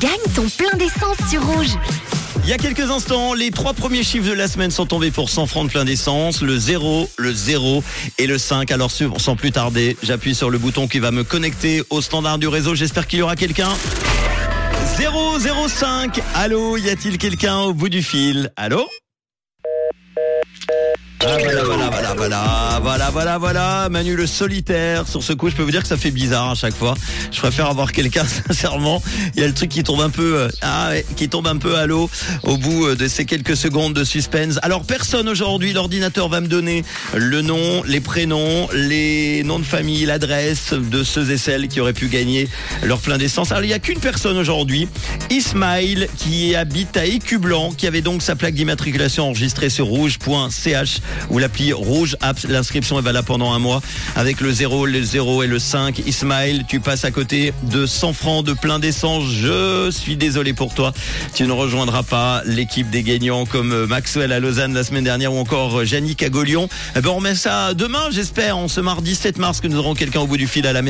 Gagne ton plein d'essence sur Rouge. Il y a quelques instants, les trois premiers chiffres de la semaine sont tombés pour 100 francs de plein d'essence, le 0, le 0 et le 5. Alors sans plus tarder, j'appuie sur le bouton qui va me connecter au standard du réseau. J'espère qu'il y aura quelqu'un. 005. Allô, y a-t-il quelqu'un au bout du fil? Allô ah, voilà, voilà, voilà, voilà, voilà, Manu le solitaire. Sur ce coup, je peux vous dire que ça fait bizarre à chaque fois. Je préfère avoir quelqu'un, sincèrement. Il y a le truc qui tombe un peu, euh, ah qui tombe un peu à l'eau au bout euh, de ces quelques secondes de suspense. Alors, personne aujourd'hui, l'ordinateur va me donner le nom, les prénoms, les noms de famille, l'adresse de ceux et celles qui auraient pu gagner leur plein d'essence. Alors, il n'y a qu'une personne aujourd'hui, Ismail, qui habite à Écublanc, qui avait donc sa plaque d'immatriculation enregistrée sur rouge.ch ou l'appli Rouge L'inscription est valable pendant un mois avec le 0, le 0 et le 5. Ismaël, tu passes à côté de 100 francs de plein d'essence. Je suis désolé pour toi. Tu ne rejoindras pas l'équipe des gagnants comme Maxwell à Lausanne la semaine dernière ou encore Yannick à. Eh ben, on met ça demain, j'espère, en ce mardi 7 mars que nous aurons quelqu'un au bout du fil à la même